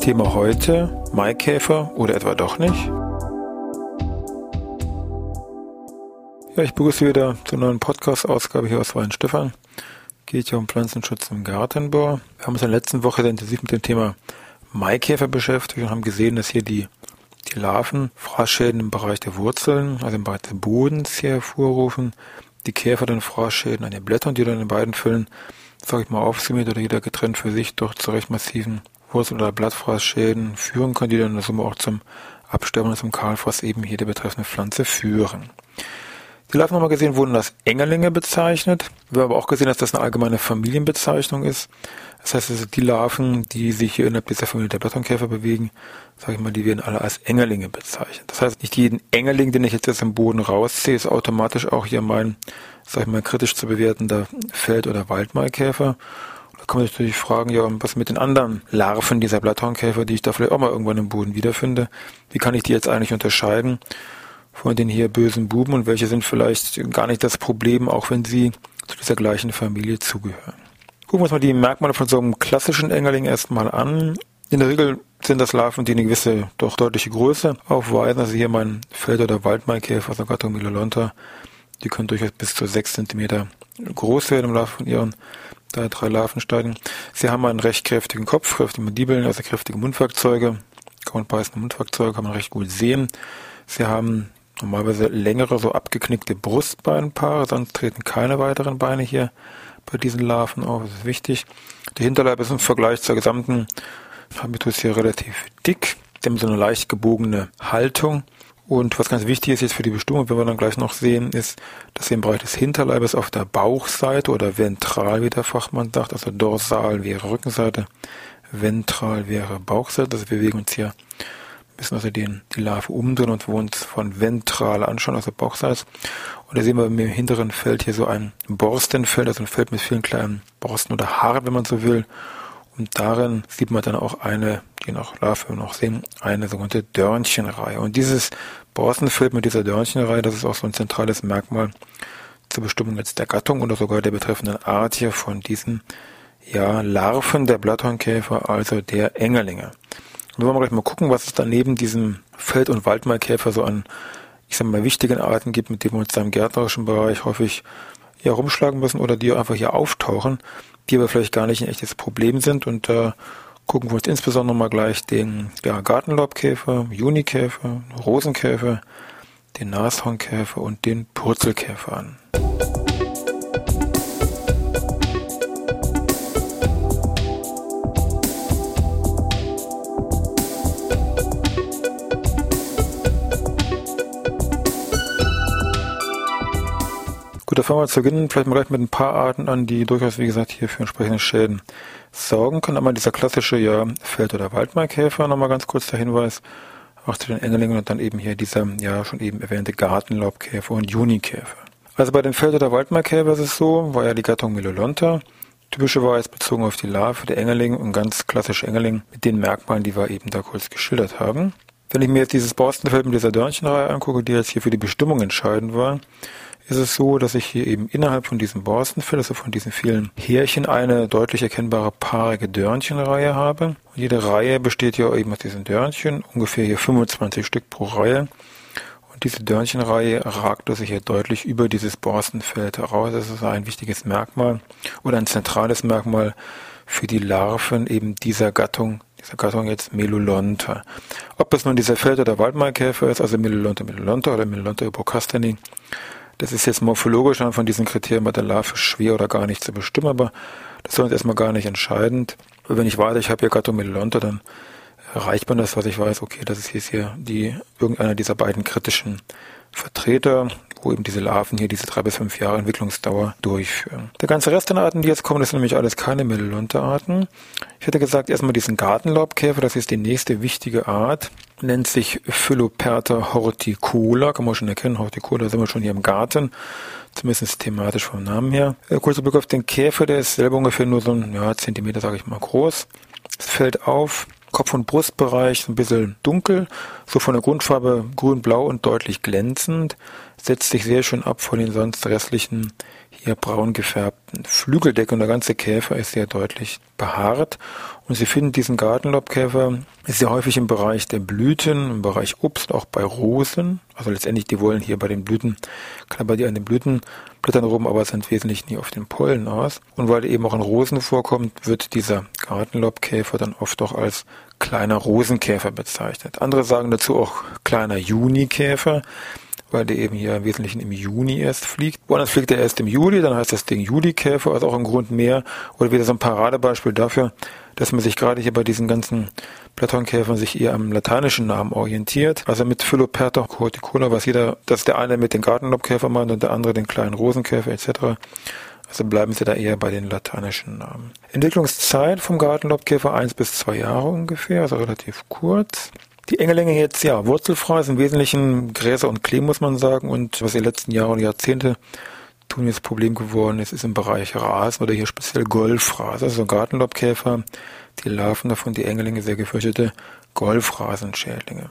Thema heute, Maikäfer oder etwa doch nicht? Ja, ich begrüße wieder zur neuen Podcast-Ausgabe hier aus Weinstefan. Geht ja um Pflanzenschutz im Gartenbau. Wir haben uns in der letzten Woche sehr intensiv mit dem Thema Maikäfer beschäftigt und haben gesehen, dass hier die, die Larven Fraßschäden im Bereich der Wurzeln, also im Bereich des Bodens hier hervorrufen. Die Käfer dann Fraßschäden an den Blättern, die dann in beiden Fällen, sag ich mal, aufsummiert oder jeder getrennt für sich durch zu recht massiven Wurzel- oder Blattfraßschäden führen können, die dann in Summe auch zum Absterben und zum Kahlfraß eben hier der betreffenden Pflanze führen. Die Larven haben wir gesehen, wurden als Engerlinge bezeichnet. Wir haben aber auch gesehen, dass das eine allgemeine Familienbezeichnung ist. Das heißt, also die Larven, die sich hier innerhalb dieser Familie der Blatternkäfer bewegen, sage ich mal, die werden alle als Engerlinge bezeichnet. Das heißt, nicht jeden Engerling, den ich jetzt aus dem Boden rausziehe, ist automatisch auch hier mein, sag ich mal, kritisch zu bewertender Feld- oder Waldmaikäfer kann man sich natürlich fragen, ja, was mit den anderen Larven dieser Blatthornkäfer, die ich da vielleicht auch mal irgendwann im Boden wiederfinde? Wie kann ich die jetzt eigentlich unterscheiden von den hier bösen Buben und welche sind vielleicht gar nicht das Problem, auch wenn sie zu dieser gleichen Familie zugehören? Gucken wir uns mal die Merkmale von so einem klassischen Engerling erstmal an. In der Regel sind das Larven, die eine gewisse, doch deutliche Größe aufweisen. Also hier mein Feld- oder Waldmaikäfer aus Gattung Milolonta. Die können durchaus bis zu sechs Zentimeter groß werden im Laufe von ihren da drei Larvenstadien. Sie haben einen recht kräftigen Kopf, kräftige Mandibeln, also kräftige Mundwerkzeuge. Kaum beißende Mundwerkzeuge kann man recht gut sehen. Sie haben normalerweise längere, so abgeknickte Brustbeinpaare, sonst treten keine weiteren Beine hier bei diesen Larven auf. Das ist wichtig. Der Hinterleib ist im Vergleich zur gesamten Habitus hier relativ dick. Sie haben so eine leicht gebogene Haltung. Und was ganz wichtig ist jetzt für die Bestimmung, wenn wir dann gleich noch sehen, ist, dass im Bereich des Hinterleibes auf der Bauchseite oder ventral, wie der Fachmann sagt, also dorsal wäre Rückenseite, ventral wäre Bauchseite. Also wir bewegen uns hier ein bisschen also den, die Larve umdrehen und wir uns von ventral anschauen, also Bauchseite. Und da sehen wir im hinteren Feld hier so ein Borstenfeld, also ein Feld mit vielen kleinen Borsten oder Haaren, wenn man so will. Und darin sieht man dann auch eine, die noch Larve noch sehen, eine sogenannte Dörnchenreihe. Und dieses Borstenfeld mit dieser Dörnchenreihe, das ist auch so ein zentrales Merkmal zur Bestimmung jetzt der Gattung oder sogar der betreffenden Art hier von diesen ja, Larven der Blatthornkäfer, also der Engerlinge. Und wollen wir gleich mal gucken, was es da neben diesem Feld- und Waldmaikäfer so an, ich sag mal, wichtigen Arten gibt, mit denen wir uns da im gärtnerischen Bereich häufig ja rumschlagen müssen oder die einfach hier auftauchen die aber vielleicht gar nicht ein echtes Problem sind. Und da gucken wir uns insbesondere mal gleich den ja, Gartenlaubkäfer, Junikäfer, Rosenkäfer, den Nashornkäfer und den Purzelkäfer an. Gut, da fangen wir zu Beginn vielleicht mal gleich mit ein paar Arten an, die durchaus, wie gesagt, hier für entsprechende Schäden sorgen können. Einmal dieser klassische, ja, Feld- oder Waldmaikäfer, nochmal ganz kurz der Hinweis, auch zu den Engelingen und dann eben hier dieser, ja, schon eben erwähnte Gartenlaubkäfer und Junikäfer. Also bei den Feld- oder Waldmaikäfer ist es so, war ja die Gattung Melolonta, typischerweise bezogen auf die Larve, der Engerling und ganz klassische Engerling mit den Merkmalen, die wir eben da kurz geschildert haben. Wenn ich mir jetzt dieses Borstenfeld mit dieser Dörnchenreihe angucke, die jetzt hier für die Bestimmung entscheidend war, ist es so, dass ich hier eben innerhalb von diesem Borstenfell, also von diesen vielen Härchen, eine deutlich erkennbare paarige Dörnchenreihe habe. Und jede Reihe besteht ja eben aus diesen Dörnchen, ungefähr hier 25 Stück pro Reihe. Und diese Dörnchenreihe ragt also hier deutlich über dieses Borstenfeld heraus. Das ist ein wichtiges Merkmal oder ein zentrales Merkmal für die Larven eben dieser Gattung, dieser Gattung jetzt Melulonta. Ob es nun dieser Feld- oder Waldmaikäfer ist, also Melulonta melulonta oder Melulonta hypocastani, das ist jetzt morphologisch von diesen Kriterien bei der Larve schwer oder gar nicht zu bestimmen, aber das ist uns erstmal gar nicht entscheidend. wenn ich weiß, ich habe hier Gattomelonte, dann erreicht man das, was ich weiß, okay, das ist jetzt hier die, irgendeiner dieser beiden kritischen Vertreter, wo eben diese Larven hier diese drei bis fünf Jahre Entwicklungsdauer durchführen. Der ganze Rest der Arten, die jetzt kommen, das sind nämlich alles keine Mittelunterarten. Ich hätte gesagt, erstmal diesen Gartenlaubkäfer, das ist die nächste wichtige Art, nennt sich Philoperta horticola, kann man schon erkennen, Horticola sind wir schon hier im Garten, zumindest thematisch vom Namen her. Äh, kurzer Blick auf den Käfer, der ist selber ungefähr nur so ein ja, Zentimeter, sage ich mal, groß. Es fällt auf, Kopf- und Brustbereich so ein bisschen dunkel, so von der Grundfarbe grün-blau und deutlich glänzend, setzt sich sehr schön ab von den sonst restlichen hier braun gefärbten Flügeldecke und der ganze Käfer ist sehr deutlich behaart. Und Sie finden diesen Gartenlaubkäfer sehr häufig im Bereich der Blüten, im Bereich Obst, auch bei Rosen. Also letztendlich, die wollen hier bei den Blüten, knabbern die an den Blütenblättern rum, aber sind wesentlich nie auf den Pollen aus. Und weil er eben auch in Rosen vorkommt, wird dieser Gartenlaubkäfer dann oft auch als kleiner Rosenkäfer bezeichnet. Andere sagen dazu auch kleiner Junikäfer weil der eben hier im Wesentlichen im Juni erst fliegt. Woanders fliegt er erst im Juli, dann heißt das Ding Julikäfer, also auch ein Grund mehr oder wieder so ein Paradebeispiel dafür, dass man sich gerade hier bei diesen ganzen Platonkäfern sich eher am lateinischen Namen orientiert. Also mit Philoperta horticola, was jeder, dass der eine mit den Gartenlaubkäfer meint und der andere den kleinen Rosenkäfer etc. Also bleiben Sie da eher bei den lateinischen Namen. Entwicklungszeit vom Gartenlaubkäfer eins bis zwei Jahre ungefähr, also relativ kurz. Die Engelänge jetzt, ja, wurzelfrei ist im Wesentlichen Gräser und Klee, muss man sagen. Und was die letzten Jahre und Jahrzehnte tun jetzt Problem geworden ist, ist im Bereich Rasen oder hier speziell Golfrasen. Also Gartenlaubkäfer, die Larven davon, die Engelinge, sehr gefürchtete Golfrasenschädlinge.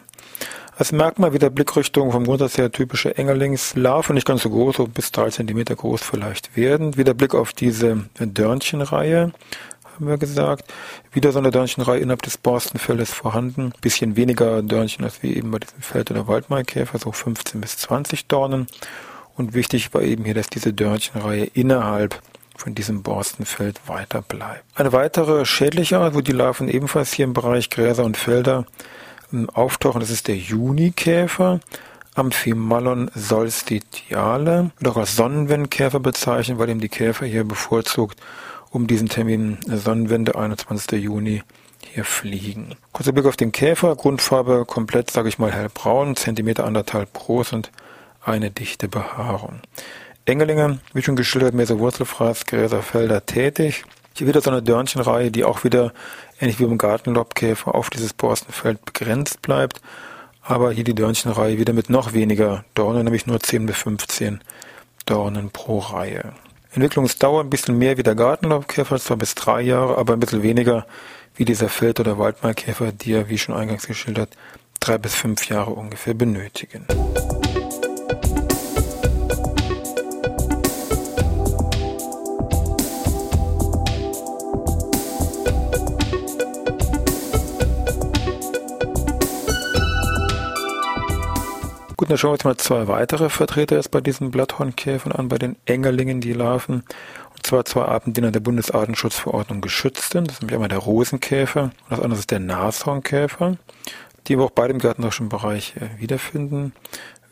Als Merkmal wieder Blickrichtung vom Grundsatz her typische Engerlingslarve, nicht ganz so groß, so bis drei Zentimeter groß vielleicht werden. Wieder Blick auf diese Dörnchenreihe haben wir gesagt. Wieder so eine Dörnchenreihe innerhalb des Borstenfeldes vorhanden. Bisschen weniger Dörnchen als wie eben bei diesem Feld- oder Waldmaikäfer, so 15 bis 20 Dornen. Und wichtig war eben hier, dass diese Dörnchenreihe innerhalb von diesem Borstenfeld weiter bleibt. Eine weitere schädliche Art, wo die Larven ebenfalls hier im Bereich Gräser und Felder ähm, auftauchen, das ist der Junikäfer. Amphimalon solstitiale, oder auch als Sonnenwendkäfer bezeichnet, weil eben die Käfer hier bevorzugt um diesen Termin Sonnenwende 21. Juni hier fliegen. Kurzer Blick auf den Käfer, Grundfarbe komplett, sage ich mal, hellbraun, Zentimeter anderthalb groß und eine dichte Behaarung. Engelinge, wie schon geschildert, mehr so Wurzelfraß, Gräser, Felder tätig. Hier wieder so eine Dörnchenreihe, die auch wieder, ähnlich wie beim Gartenlobkäfer, auf dieses Borstenfeld begrenzt bleibt. Aber hier die Dörnchenreihe wieder mit noch weniger Dornen, nämlich nur 10 bis 15 Dornen pro Reihe. Entwicklungsdauer ein bisschen mehr wie der Gartenlaubkäfer, zwar bis drei Jahre, aber ein bisschen weniger wie dieser Feld- oder Waldmaikäfer, die ja, wie schon eingangs geschildert, drei bis fünf Jahre ungefähr benötigen. Wir uns mal zwei weitere Vertreter jetzt bei diesen Blatthornkäfern an, bei den Engerlingen, die Larven. Und zwar zwei Arten, die nach der Bundesartenschutzverordnung geschützt sind. Das ist nämlich einmal der Rosenkäfer und das andere ist der Nashornkäfer, die wir auch beide im gärtnerischen Bereich äh, wiederfinden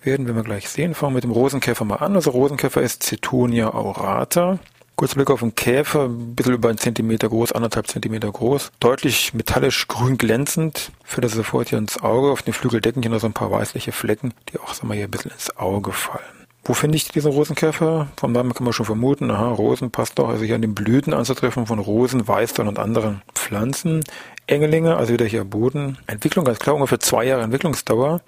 werden, wenn wir gleich sehen. Fangen wir mit dem Rosenkäfer mal an. Also Rosenkäfer ist Cetonia aurata. Kurzer Blick auf den Käfer, ein bisschen über einen Zentimeter groß, anderthalb Zentimeter groß. Deutlich metallisch grün glänzend. Fällt das sofort hier ins Auge. Auf den Flügeldecken hier noch so ein paar weißliche Flecken, die auch, sagen wir, hier ein bisschen ins Auge fallen. Wo finde ich diesen Rosenkäfer? Vom Namen kann man schon vermuten, aha, Rosen passt doch, also hier an den Blüten anzutreffen von Rosen, Weißdorn und anderen Pflanzen. Engelinge, also wieder hier Boden. Entwicklung ganz klar, ungefähr zwei Jahre Entwicklungsdauer.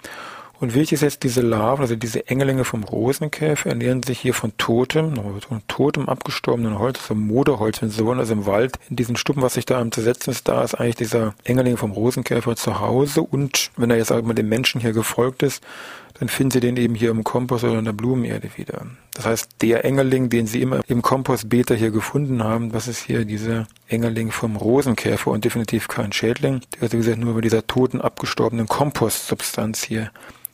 Und wichtig ist jetzt, diese Larven, also diese Engelinge vom Rosenkäfer, ernähren sich hier von totem, von totem abgestorbenen Holz, also Moderholz, wenn Sie so wollen, also im Wald. In diesen Stuppen, was sich da am Zersetzen ist, da ist eigentlich dieser Engeling vom Rosenkäfer zu Hause. Und wenn er jetzt auch mal dem Menschen hier gefolgt ist, dann finden Sie den eben hier im Kompost oder in der Blumenerde wieder. Das heißt, der Engerling, den Sie immer im Kompostbeter hier gefunden haben, das ist hier dieser Engerling vom Rosenkäfer und definitiv kein Schädling, der also wie gesagt nur bei dieser toten, abgestorbenen Kompostsubstanz hier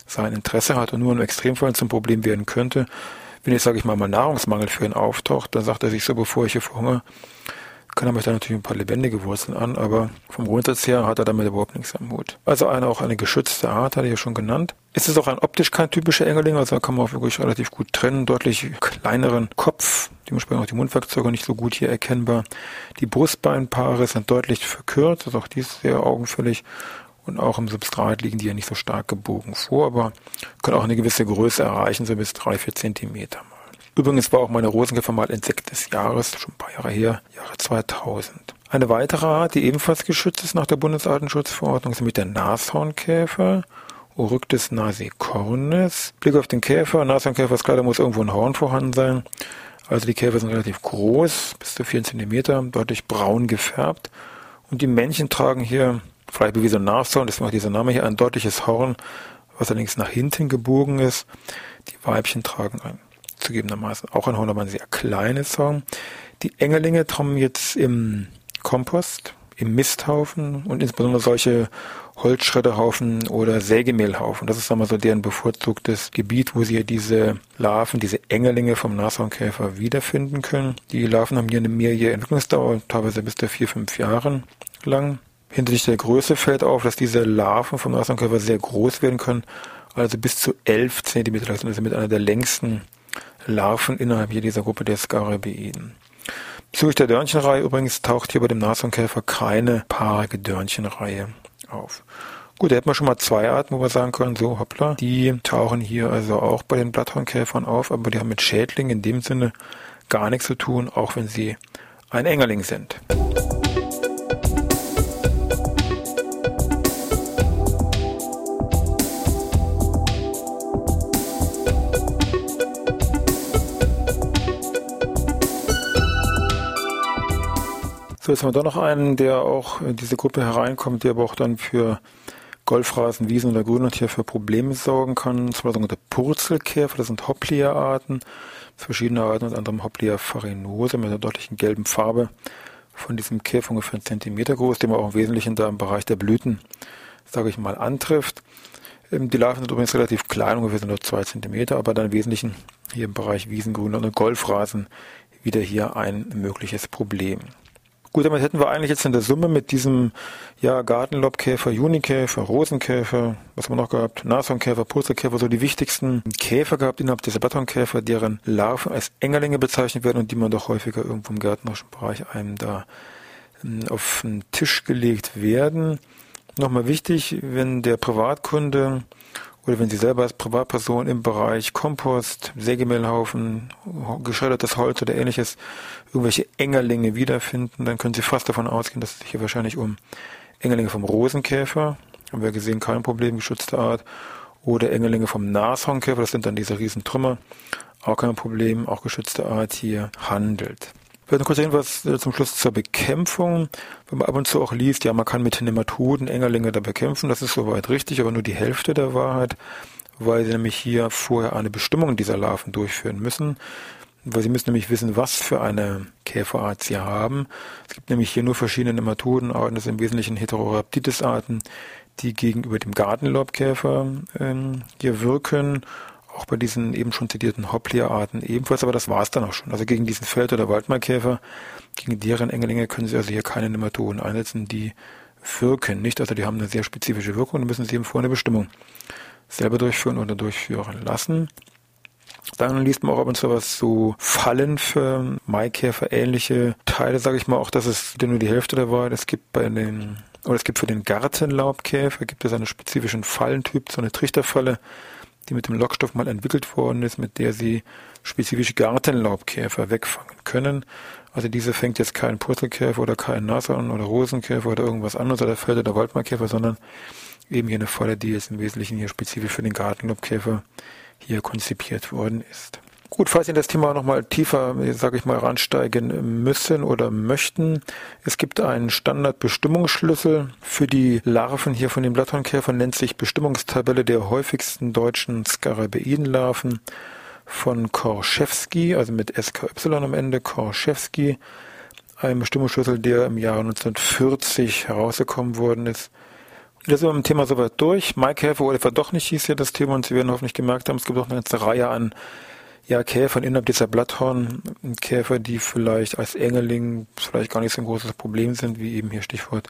sein Interesse hat und nur im Extremfall zum Problem werden könnte, wenn jetzt, sage ich mal, mal Nahrungsmangel für ihn auftaucht, dann sagt er sich so, bevor ich hier verhungere, kann er mich da natürlich ein paar lebendige Wurzeln an, aber vom Grundsatz her hat er damit überhaupt nichts am Hut. Also eine auch eine geschützte Art, hatte ich ja schon genannt. Ist es auch ein optisch kein typischer Engerling, also da kann man auch wirklich relativ gut trennen, deutlich kleineren Kopf, dementsprechend auch die Mundwerkzeuge nicht so gut hier erkennbar. Die Brustbeinpaare sind deutlich verkürzt, also auch dies sehr augenfällig und auch im Substrat liegen die ja nicht so stark gebogen vor, aber können auch eine gewisse Größe erreichen, so bis drei, vier Zentimeter. Übrigens war auch meine Rosenkäfer mal Insekt des Jahres, schon ein paar Jahre her, Jahre 2000. Eine weitere Art, die ebenfalls geschützt ist nach der Bundesartenschutzverordnung, ist mit der Nashornkäfer. Oryctis nasicornis. Blick auf den Käfer. Nashornkäfer ist klar, da muss irgendwo ein Horn vorhanden sein. Also die Käfer sind relativ groß, bis zu 4 cm, deutlich braun gefärbt. Und die Männchen tragen hier, vielleicht wie so ein Nashorn, deswegen auch dieser Name hier, ein deutliches Horn, was allerdings nach hinten gebogen ist. Die Weibchen tragen ein, zugegebenermaßen auch ein Horn, aber ein sehr kleines Horn. Die Engelinge kommen jetzt im Kompost, im Misthaufen und insbesondere solche Holzschredderhaufen oder Sägemehlhaufen. Das ist einmal so deren bevorzugtes Gebiet, wo sie diese Larven, diese Engelinge vom Nashornkäfer wiederfinden können. Die Larven haben hier eine mehrjährige Entwicklungsdauer, teilweise bis zu vier, fünf Jahren lang. Hinsichtlich der Größe fällt auf, dass diese Larven vom Nashornkäfer sehr groß werden können, also bis zu elf Zentimeter lang sind. Ist mit einer der längsten Larven innerhalb dieser Gruppe der Scarabeiden. Bezüglich der Dörnchenreihe übrigens taucht hier bei dem Nashornkäfer keine paarige Dörnchenreihe auf. Gut, da hätten wir schon mal zwei Arten, wo wir sagen können, so hoppla, die tauchen hier also auch bei den Blatthornkäfern auf, aber die haben mit Schädlingen in dem Sinne gar nichts zu tun, auch wenn sie ein Engerling sind. So, jetzt haben wir da noch einen, der auch in diese Gruppe hereinkommt, der aber auch dann für Golfrasen, Wiesen oder Grünland für Probleme sorgen kann. Zwar sogenannte Purzelkäfer, das sind Hopplia-Arten, verschiedene Arten, unter anderem Hopplia farinose mit einer deutlichen gelben Farbe. Von diesem Käfer ungefähr einen Zentimeter groß, den man auch im Wesentlichen da im Bereich der Blüten, sage ich mal, antrifft. Ähm, die Larven sind übrigens relativ klein, ungefähr nur zwei Zentimeter, aber dann im Wesentlichen hier im Bereich Wiesen, Grünland und Golfrasen wieder hier ein mögliches Problem. Gut, damit hätten wir eigentlich jetzt in der Summe mit diesem ja, Gartenlobkäfer, Junikäfer, Rosenkäfer, was haben wir noch gehabt, Nashornkäfer, Purzelkäfer, so die wichtigsten Käfer gehabt innerhalb dieser Blatthornkäfer, deren Larven als Engerlinge bezeichnet werden und die man doch häufiger irgendwo im gärtnerischen Bereich einem da hm, auf den Tisch gelegt werden. Nochmal wichtig, wenn der Privatkunde oder wenn Sie selber als Privatperson im Bereich Kompost, Sägemehlhaufen, geschreddertes Holz oder ähnliches irgendwelche Engerlinge wiederfinden, dann können Sie fast davon ausgehen, dass es sich hier wahrscheinlich um Engerlinge vom Rosenkäfer, haben wir gesehen, kein Problem, geschützte Art, oder Engerlinge vom Nashornkäfer, das sind dann diese Riesentrümmer, auch kein Problem, auch geschützte Art hier handelt. Vielleicht noch kurz irgendwas äh, zum Schluss zur Bekämpfung. Wenn man ab und zu auch liest, ja, man kann mit Nematoden Engerlinge da bekämpfen, das ist soweit richtig, aber nur die Hälfte der Wahrheit, weil sie nämlich hier vorher eine Bestimmung dieser Larven durchführen müssen. Weil sie müssen nämlich wissen, was für eine Käferart sie haben. Es gibt nämlich hier nur verschiedene Nematodenarten, das sind im Wesentlichen Heterorhabditis-Arten, die gegenüber dem Gartenlaubkäfer ähm, hier wirken auch bei diesen eben schon zitierten Hopplia-Arten ebenfalls, aber das war es dann auch schon. Also gegen diesen Feld- oder Waldmaikäfer, gegen deren Engelinge können Sie also hier keine Nematoden einsetzen, die wirken nicht. Also die haben eine sehr spezifische Wirkung und müssen Sie eben vor eine Bestimmung selber durchführen oder durchführen lassen. Dann liest man auch ab und zu was so Fallen für Maikäfer ähnliche Teile, sage ich mal, auch das ist nur die Hälfte der Wahrheit. Es gibt bei den, oder es gibt für den Gartenlaubkäfer, gibt es einen spezifischen Fallentyp, so eine Trichterfalle, die mit dem Lockstoff mal entwickelt worden ist, mit der sie spezifische Gartenlaubkäfer wegfangen können. Also diese fängt jetzt kein Purzelkäfer oder kein Nashorn oder Rosenkäfer oder irgendwas anderes oder Feld- oder Waldmarkkäfer, sondern eben hier eine Falle, die jetzt im Wesentlichen hier spezifisch für den Gartenlaubkäfer hier konzipiert worden ist. Gut, falls Sie in das Thema nochmal tiefer, sage ich mal, ransteigen müssen oder möchten, es gibt einen Standardbestimmungsschlüssel für die Larven hier von den Blatthornkäfern, nennt sich Bestimmungstabelle der häufigsten deutschen Skarabeidenlarven von Korschewski, also mit SKY am Ende, Korschewski, ein Bestimmungsschlüssel, der im Jahre 1940 herausgekommen worden ist. Da sind wir mit dem Thema soweit durch. Maikäfer oder etwa doch nicht hieß ja das Thema und Sie werden hoffentlich gemerkt haben, es gibt auch eine ganze Reihe an ja, Käfer innerhalb dieser Blatthornkäfer, die vielleicht als Engeling vielleicht gar nicht so ein großes Problem sind, wie eben hier Stichwort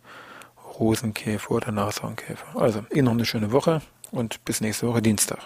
Rosenkäfer oder Nashornkäfer. Also, Ihnen noch eine schöne Woche und bis nächste Woche Dienstag.